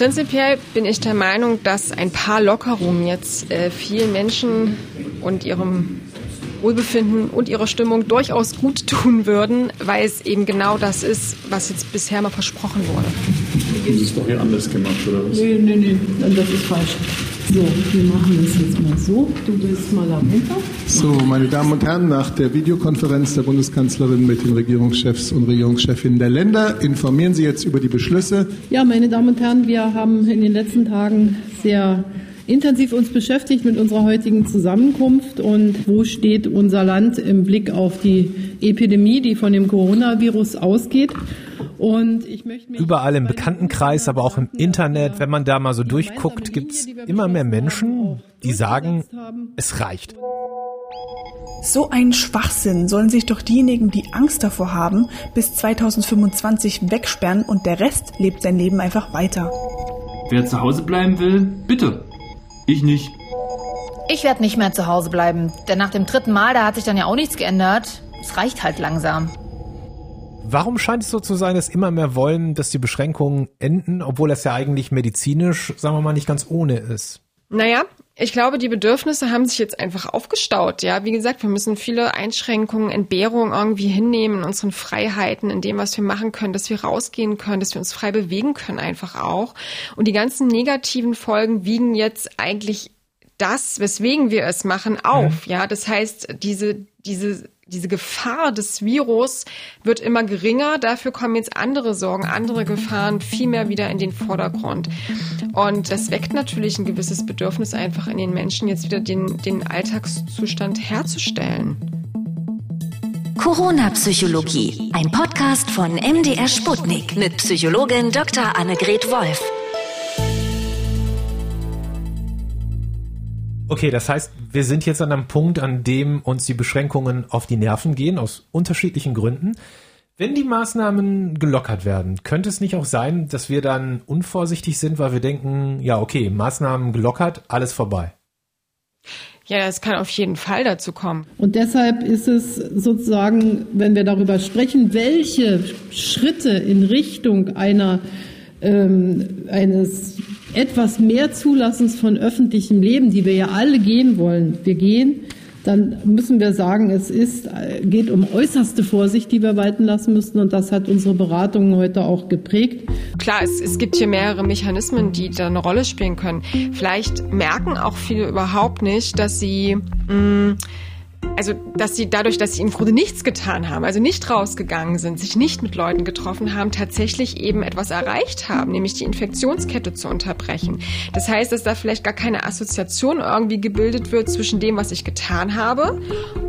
Prinzipiell bin ich der Meinung, dass ein paar Lockerungen jetzt äh, vielen Menschen und ihrem Wohlbefinden und ihrer Stimmung durchaus gut tun würden, weil es eben genau das ist, was jetzt bisher mal versprochen wurde. Haben Sie es doch hier anders gemacht, oder was? Nee, nee, nee, das ist falsch. So, wir machen das jetzt mal so. Du bist mal darunter. So, meine Damen und Herren, nach der Videokonferenz der Bundeskanzlerin mit den Regierungschefs und Regierungschefinnen der Länder informieren Sie jetzt über die Beschlüsse. Ja, meine Damen und Herren, wir haben in den letzten Tagen sehr intensiv uns beschäftigt mit unserer heutigen Zusammenkunft und wo steht unser Land im Blick auf die Epidemie, die von dem Coronavirus ausgeht. Und ich möchte Überall im Bekanntenkreis, aber auch im Internet, wenn man da mal so durchguckt, gibt es immer mehr Menschen, die sagen, es reicht. So einen Schwachsinn sollen sich doch diejenigen, die Angst davor haben, bis 2025 wegsperren und der Rest lebt sein Leben einfach weiter. Wer zu Hause bleiben will, bitte. Ich nicht. Ich werde nicht mehr zu Hause bleiben, denn nach dem dritten Mal, da hat sich dann ja auch nichts geändert. Es reicht halt langsam. Warum scheint es so zu sein, dass immer mehr wollen, dass die Beschränkungen enden, obwohl das ja eigentlich medizinisch, sagen wir mal, nicht ganz ohne ist? Naja, ich glaube, die Bedürfnisse haben sich jetzt einfach aufgestaut. Ja, wie gesagt, wir müssen viele Einschränkungen, Entbehrungen irgendwie hinnehmen in unseren Freiheiten, in dem, was wir machen können, dass wir rausgehen können, dass wir uns frei bewegen können einfach auch. Und die ganzen negativen Folgen wiegen jetzt eigentlich das, weswegen wir es machen, auf. Mhm. Ja, das heißt, diese, diese diese Gefahr des Virus wird immer geringer. Dafür kommen jetzt andere Sorgen, andere Gefahren viel mehr wieder in den Vordergrund. Und das weckt natürlich ein gewisses Bedürfnis einfach in den Menschen, jetzt wieder den, den Alltagszustand herzustellen. Corona-Psychologie, ein Podcast von MDR Sputnik mit Psychologin Dr. Annegret Wolf. Okay, das heißt, wir sind jetzt an einem Punkt, an dem uns die Beschränkungen auf die Nerven gehen, aus unterschiedlichen Gründen. Wenn die Maßnahmen gelockert werden, könnte es nicht auch sein, dass wir dann unvorsichtig sind, weil wir denken, ja, okay, Maßnahmen gelockert, alles vorbei. Ja, es kann auf jeden Fall dazu kommen. Und deshalb ist es sozusagen, wenn wir darüber sprechen, welche Schritte in Richtung einer ähm, eines etwas mehr Zulassens von öffentlichem Leben, die wir ja alle gehen wollen, wir gehen, dann müssen wir sagen, es ist, geht um äußerste Vorsicht, die wir walten lassen müssten. Und das hat unsere Beratungen heute auch geprägt. Klar, es, es gibt hier mehrere Mechanismen, die da eine Rolle spielen können. Vielleicht merken auch viele überhaupt nicht, dass sie mh, mm, also dass sie dadurch, dass sie im Grunde nichts getan haben, also nicht rausgegangen sind, sich nicht mit Leuten getroffen haben, tatsächlich eben etwas erreicht haben, nämlich die Infektionskette zu unterbrechen. Das heißt, dass da vielleicht gar keine Assoziation irgendwie gebildet wird zwischen dem, was ich getan habe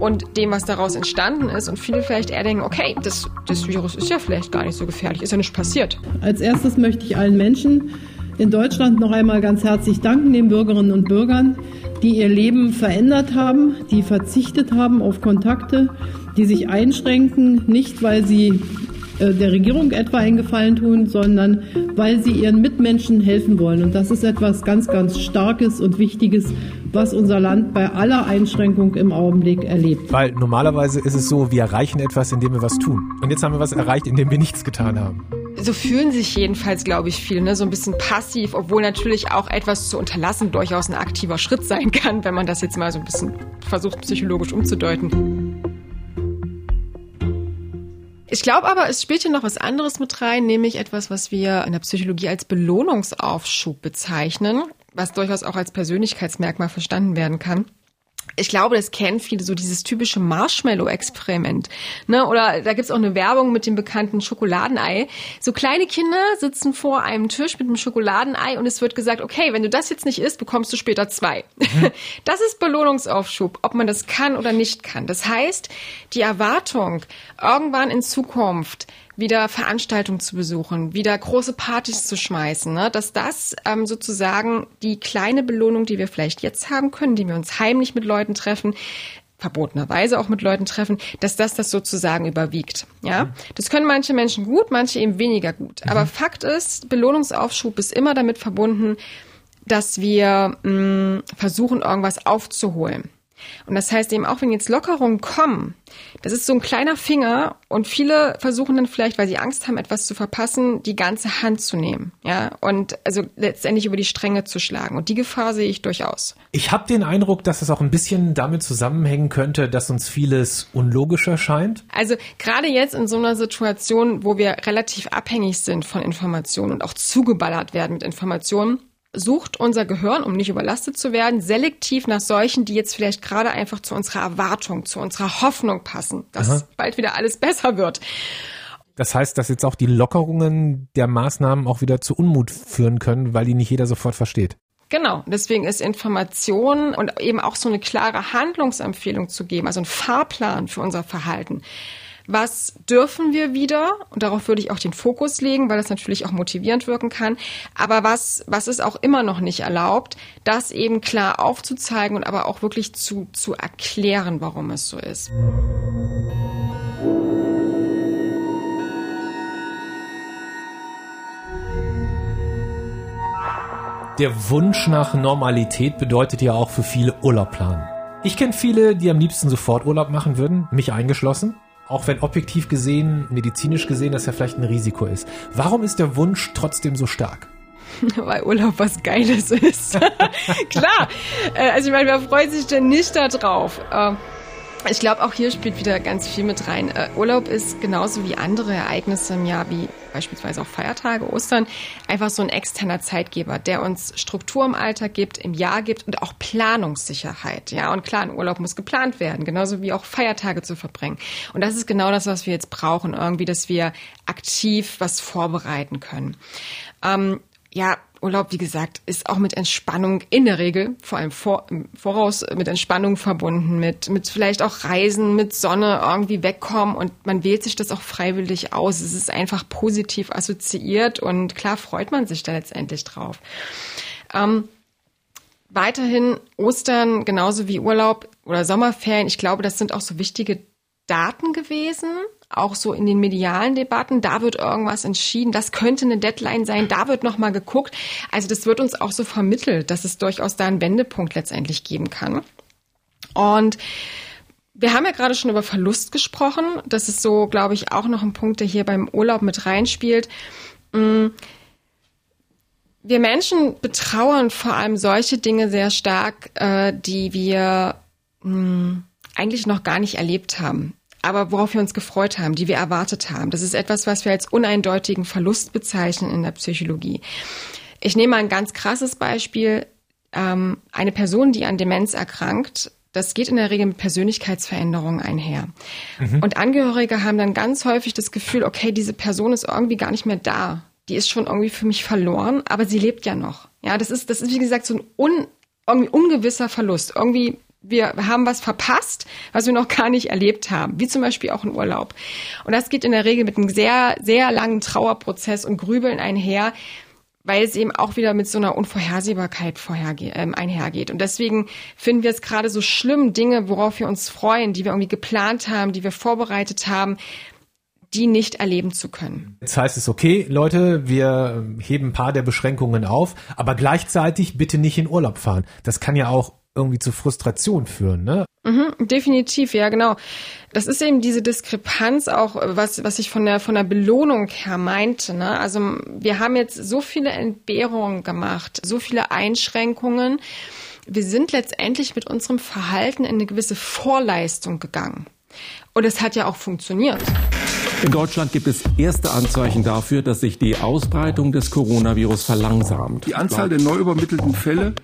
und dem, was daraus entstanden ist. Und viele vielleicht eher denken, okay, das, das Virus ist ja vielleicht gar nicht so gefährlich, ist ja nicht passiert. Als erstes möchte ich allen Menschen in Deutschland noch einmal ganz herzlich danken, den Bürgerinnen und Bürgern, die ihr Leben verändert haben, die verzichtet haben auf Kontakte, die sich einschränken, nicht weil sie äh, der Regierung etwa einen Gefallen tun, sondern weil sie ihren Mitmenschen helfen wollen. Und das ist etwas ganz, ganz Starkes und Wichtiges, was unser Land bei aller Einschränkung im Augenblick erlebt. Weil normalerweise ist es so, wir erreichen etwas, indem wir was tun. Und jetzt haben wir was erreicht, indem wir nichts getan haben so fühlen sich jedenfalls, glaube ich, viele, ne? so ein bisschen passiv, obwohl natürlich auch etwas zu unterlassen durchaus ein aktiver Schritt sein kann, wenn man das jetzt mal so ein bisschen versucht, psychologisch umzudeuten. Ich glaube aber, es spielt hier noch was anderes mit rein, nämlich etwas, was wir in der Psychologie als Belohnungsaufschub bezeichnen, was durchaus auch als Persönlichkeitsmerkmal verstanden werden kann ich glaube, das kennen viele, so dieses typische Marshmallow-Experiment. Ne? Oder da gibt's auch eine Werbung mit dem bekannten Schokoladenei. So kleine Kinder sitzen vor einem Tisch mit einem Schokoladenei und es wird gesagt, okay, wenn du das jetzt nicht isst, bekommst du später zwei. Das ist Belohnungsaufschub, ob man das kann oder nicht kann. Das heißt, die Erwartung, irgendwann in Zukunft wieder Veranstaltungen zu besuchen, wieder große Partys zu schmeißen, ne? dass das ähm, sozusagen die kleine Belohnung, die wir vielleicht jetzt haben können, die wir uns heimlich mit Leuten treffen, verbotenerweise auch mit Leuten treffen, dass das das sozusagen überwiegt. Ja, mhm. das können manche Menschen gut, manche eben weniger gut. Mhm. Aber Fakt ist, Belohnungsaufschub ist immer damit verbunden, dass wir mh, mm, versuchen, irgendwas aufzuholen. Und das heißt eben auch, wenn jetzt Lockerungen kommen, das ist so ein kleiner Finger und viele versuchen dann vielleicht, weil sie Angst haben, etwas zu verpassen, die ganze Hand zu nehmen, ja, und also letztendlich über die Stränge zu schlagen. Und die Gefahr sehe ich durchaus. Ich habe den Eindruck, dass es auch ein bisschen damit zusammenhängen könnte, dass uns vieles unlogisch erscheint. Also gerade jetzt in so einer Situation, wo wir relativ abhängig sind von Informationen und auch zugeballert werden mit Informationen, sucht unser Gehirn, um nicht überlastet zu werden, selektiv nach solchen, die jetzt vielleicht gerade einfach zu unserer Erwartung, zu unserer Hoffnung passen, dass Aha. bald wieder alles besser wird. Das heißt, dass jetzt auch die Lockerungen der Maßnahmen auch wieder zu Unmut führen können, weil die nicht jeder sofort versteht. Genau, deswegen ist Information und eben auch so eine klare Handlungsempfehlung zu geben, also ein Fahrplan für unser Verhalten was dürfen wir wieder? Und darauf würde ich auch den Fokus legen, weil das natürlich auch motivierend wirken kann. Aber was, was ist auch immer noch nicht erlaubt, das eben klar aufzuzeigen und aber auch wirklich zu, zu erklären, warum es so ist. Der Wunsch nach Normalität bedeutet ja auch für viele Urlaub planen. Ich kenne viele, die am liebsten sofort Urlaub machen würden, mich eingeschlossen auch wenn objektiv gesehen, medizinisch gesehen, das ja vielleicht ein Risiko ist. Warum ist der Wunsch trotzdem so stark? Weil Urlaub was Geiles ist. Klar. Äh, also ich meine, wer freut sich denn nicht da drauf? Ähm, ich glaube, auch hier spielt wieder ganz viel mit rein. Äh, Urlaub ist genauso wie andere Ereignisse im Jahr, wie beispielsweise auch Feiertage, Ostern, einfach so ein externer Zeitgeber, der uns Struktur im Alltag gibt, im Jahr gibt und auch Planungssicherheit. Ja, und klar, ein Urlaub muss geplant werden, genauso wie auch Feiertage zu verbringen. Und das ist genau das, was wir jetzt brauchen, irgendwie, dass wir aktiv was vorbereiten können. Ähm, ja, Urlaub, wie gesagt, ist auch mit Entspannung in der Regel, vor allem vor, Voraus mit Entspannung verbunden, mit, mit vielleicht auch Reisen, mit Sonne irgendwie wegkommen und man wählt sich das auch freiwillig aus. Es ist einfach positiv assoziiert und klar freut man sich da letztendlich drauf. Ähm, weiterhin Ostern genauso wie Urlaub oder Sommerferien. Ich glaube, das sind auch so wichtige Daten gewesen, auch so in den medialen Debatten, da wird irgendwas entschieden, das könnte eine Deadline sein, da wird nochmal geguckt. Also das wird uns auch so vermittelt, dass es durchaus da einen Wendepunkt letztendlich geben kann. Und wir haben ja gerade schon über Verlust gesprochen. Das ist so, glaube ich, auch noch ein Punkt, der hier beim Urlaub mit reinspielt. Mm. Wir Menschen betrauern vor allem solche Dinge sehr stark, äh, die wir mm, eigentlich noch gar nicht erlebt haben aber worauf wir uns gefreut haben, die wir erwartet haben. Das ist etwas, was wir als uneindeutigen Verlust bezeichnen in der Psychologie. Ich nehme mal ein ganz krasses Beispiel. Ähm, eine Person, die an Demenz erkrankt, das geht in der Regel mit Persönlichkeitsveränderungen einher. Mhm. Und Angehörige haben dann ganz häufig das Gefühl, okay, diese Person ist irgendwie gar nicht mehr da. Die ist schon irgendwie für mich verloren, aber sie lebt ja noch. Ja, das ist, das ist wie gesagt so ein un, irgendwie ungewisser Verlust. Irgendwie wir haben was verpasst, was wir noch gar nicht erlebt haben, wie zum Beispiel auch ein Urlaub. Und das geht in der Regel mit einem sehr, sehr langen Trauerprozess und Grübeln einher, weil es eben auch wieder mit so einer Unvorhersehbarkeit vorherge äh, einhergeht. Und deswegen finden wir es gerade so schlimm, Dinge, worauf wir uns freuen, die wir irgendwie geplant haben, die wir vorbereitet haben, die nicht erleben zu können. Jetzt heißt es, okay, Leute, wir heben ein paar der Beschränkungen auf, aber gleichzeitig bitte nicht in Urlaub fahren. Das kann ja auch irgendwie zu Frustration führen, ne? Mhm, definitiv, ja, genau. Das ist eben diese Diskrepanz auch, was, was ich von der, von der Belohnung her meinte, ne? Also, wir haben jetzt so viele Entbehrungen gemacht, so viele Einschränkungen. Wir sind letztendlich mit unserem Verhalten in eine gewisse Vorleistung gegangen. Und es hat ja auch funktioniert. In Deutschland gibt es erste Anzeichen dafür, dass sich die Ausbreitung des Coronavirus verlangsamt. Die Anzahl der neu übermittelten Fälle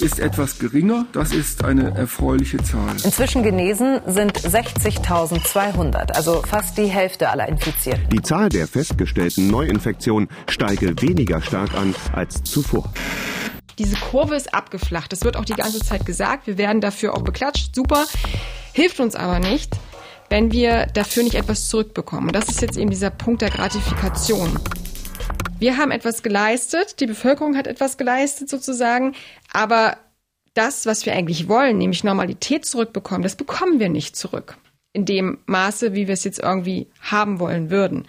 ist etwas geringer. Das ist eine erfreuliche Zahl. Inzwischen genesen sind 60.200, also fast die Hälfte aller Infizierten. Die Zahl der festgestellten Neuinfektionen steige weniger stark an als zuvor. Diese Kurve ist abgeflacht. Das wird auch die ganze Zeit gesagt. Wir werden dafür auch beklatscht. Super. Hilft uns aber nicht, wenn wir dafür nicht etwas zurückbekommen. Und das ist jetzt eben dieser Punkt der Gratifikation. Wir haben etwas geleistet, die Bevölkerung hat etwas geleistet sozusagen, aber das, was wir eigentlich wollen, nämlich Normalität zurückbekommen, das bekommen wir nicht zurück. In dem Maße, wie wir es jetzt irgendwie haben wollen würden.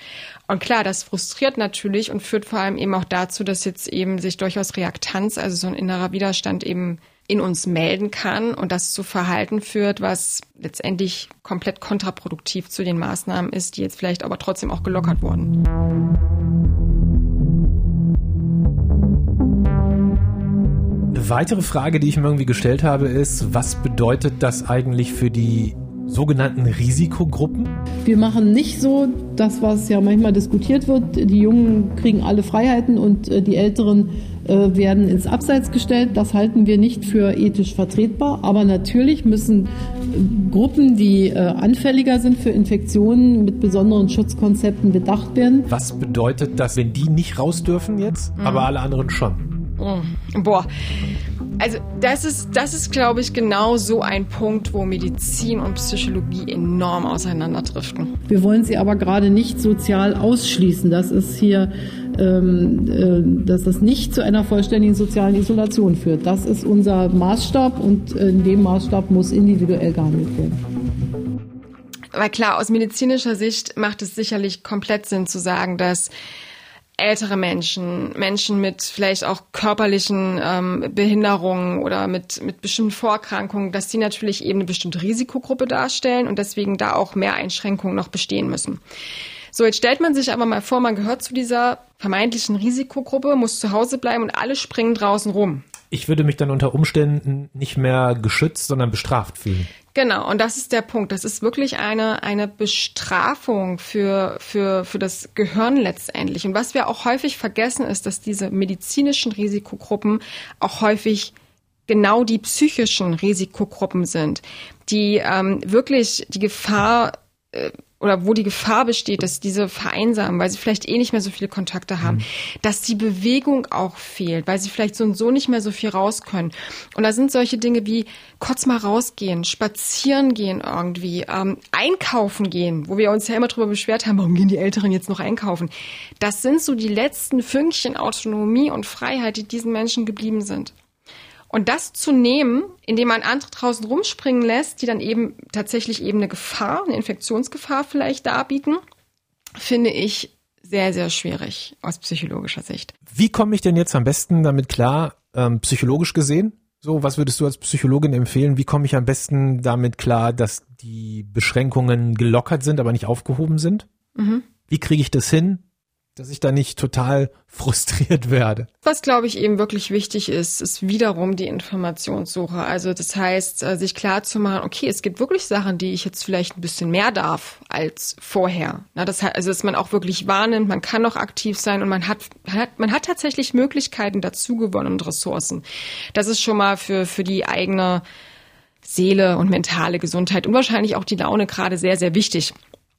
Und klar, das frustriert natürlich und führt vor allem eben auch dazu, dass jetzt eben sich durchaus Reaktanz, also so ein innerer Widerstand eben in uns melden kann und das zu Verhalten führt, was letztendlich komplett kontraproduktiv zu den Maßnahmen ist, die jetzt vielleicht aber trotzdem auch gelockert wurden. Eine weitere Frage, die ich mir irgendwie gestellt habe, ist, was bedeutet das eigentlich für die sogenannten Risikogruppen? Wir machen nicht so das, was ja manchmal diskutiert wird. Die Jungen kriegen alle Freiheiten und äh, die Älteren äh, werden ins Abseits gestellt. Das halten wir nicht für ethisch vertretbar. Aber natürlich müssen äh, Gruppen, die anfälliger sind für Infektionen mit besonderen Schutzkonzepten bedacht werden. Was bedeutet das, wenn die nicht raus dürfen jetzt, mhm. aber alle anderen schon? Mhm. Boah. Also das ist, das ist, glaube ich, genau so ein Punkt, wo Medizin und Psychologie enorm auseinanderdriften. Wir wollen sie aber gerade nicht sozial ausschließen. Das ist hier, ähm, äh, dass das nicht zu einer vollständigen sozialen Isolation führt. Das ist unser Maßstab und in dem Maßstab muss individuell gehandelt werden. Weil klar, aus medizinischer Sicht macht es sicherlich komplett Sinn zu sagen, dass ältere Menschen, Menschen mit vielleicht auch körperlichen ähm, Behinderungen oder mit, mit bestimmten Vorerkrankungen, dass die natürlich eben eine bestimmte Risikogruppe darstellen und deswegen da auch mehr Einschränkungen noch bestehen müssen. So, jetzt stellt man sich aber mal vor, man gehört zu dieser vermeintlichen Risikogruppe, muss zu Hause bleiben und alle springen draußen rum. Ich würde mich dann unter Umständen nicht mehr geschützt, sondern bestraft fühlen. Genau, und das ist der Punkt. Das ist wirklich eine, eine Bestrafung für, für, für das Gehirn letztendlich. Und was wir auch häufig vergessen, ist, dass diese medizinischen Risikogruppen auch häufig genau die psychischen Risikogruppen sind, die ähm, wirklich die Gefahr oder wo die Gefahr besteht, dass diese vereinsamen, weil sie vielleicht eh nicht mehr so viele Kontakte haben, mhm. dass die Bewegung auch fehlt, weil sie vielleicht so und so nicht mehr so viel raus können. Und da sind solche Dinge wie kurz mal rausgehen, spazieren gehen irgendwie, ähm, einkaufen gehen, wo wir uns ja immer drüber beschwert haben, warum gehen die Älteren jetzt noch einkaufen. Das sind so die letzten Fünkchen Autonomie und Freiheit, die diesen Menschen geblieben sind. Und das zu nehmen, indem man andere draußen rumspringen lässt, die dann eben tatsächlich eben eine Gefahr, eine Infektionsgefahr vielleicht darbieten, finde ich sehr, sehr schwierig aus psychologischer Sicht. Wie komme ich denn jetzt am besten damit klar, ähm, psychologisch gesehen? So, was würdest du als Psychologin empfehlen? Wie komme ich am besten damit klar, dass die Beschränkungen gelockert sind, aber nicht aufgehoben sind? Mhm. Wie kriege ich das hin? Dass ich da nicht total frustriert werde. Was, glaube ich, eben wirklich wichtig ist, ist wiederum die Informationssuche. Also das heißt, äh, sich klar zu machen, okay, es gibt wirklich Sachen, die ich jetzt vielleicht ein bisschen mehr darf als vorher. Na, das also dass man auch wirklich wahrnimmt, man kann noch aktiv sein und man hat, hat man hat tatsächlich Möglichkeiten dazu gewonnen und Ressourcen. Das ist schon mal für, für die eigene Seele und mentale Gesundheit und wahrscheinlich auch die Laune gerade sehr, sehr wichtig.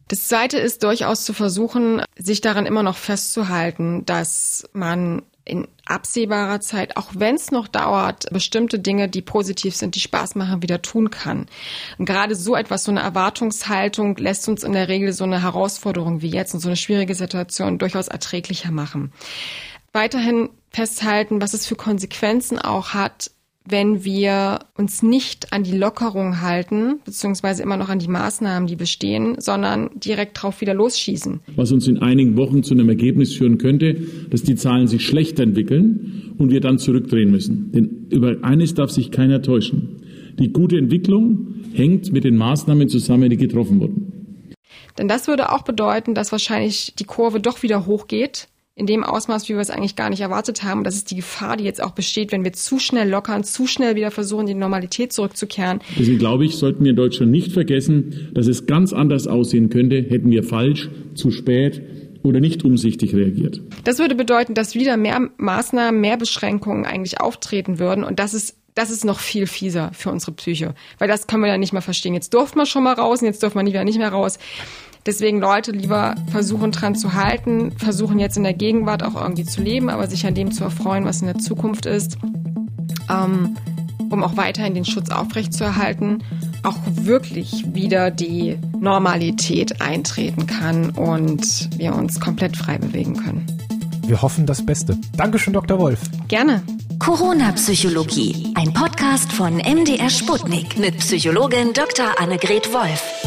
Das Zweite ist durchaus zu versuchen, sich daran immer noch festzuhalten, dass man in absehbarer Zeit, auch wenn es noch dauert, bestimmte Dinge, die positiv sind, die Spaß machen, wieder tun kann. Und gerade so etwas, so eine Erwartungshaltung lässt uns in der Regel so eine Herausforderung wie jetzt und so eine schwierige Situation durchaus erträglicher machen. Weiterhin festhalten, was es für Konsequenzen auch hat, wenn wir uns nicht an die Lockerung halten, beziehungsweise immer noch an die Maßnahmen, die bestehen, sondern direkt drauf wieder losschießen. Was uns in einigen Wochen zu einem Ergebnis führen könnte, dass die Zahlen sich schlecht entwickeln und wir dann zurückdrehen müssen. Denn über eines darf sich keiner täuschen. Die gute Entwicklung hängt mit den Maßnahmen zusammen, die getroffen wurden. Denn das würde auch bedeuten, dass wahrscheinlich die Kurve doch wieder hochgeht in dem Ausmaß, wie wir es eigentlich gar nicht erwartet haben. Das ist die Gefahr, die jetzt auch besteht, wenn wir zu schnell lockern, zu schnell wieder versuchen, die Normalität zurückzukehren. Deswegen glaube ich, sollten wir in Deutschland nicht vergessen, dass es ganz anders aussehen könnte, hätten wir falsch, zu spät oder nicht umsichtig reagiert. Das würde bedeuten, dass wieder mehr Maßnahmen, mehr Beschränkungen eigentlich auftreten würden. Und das ist das ist noch viel fieser für unsere Psyche, weil das können wir ja nicht mehr verstehen. Jetzt durften wir schon mal raus und jetzt dürfen wir wieder nicht mehr raus. Deswegen Leute lieber versuchen dran zu halten, versuchen jetzt in der Gegenwart auch irgendwie zu leben, aber sich an dem zu erfreuen, was in der Zukunft ist, ähm, um auch weiterhin den Schutz aufrechtzuerhalten, auch wirklich wieder die Normalität eintreten kann und wir uns komplett frei bewegen können. Wir hoffen das Beste. Dankeschön, Dr. Wolf. Gerne. Corona-Psychologie, ein Podcast von MDR Sputnik mit Psychologin Dr. Annegret Wolf.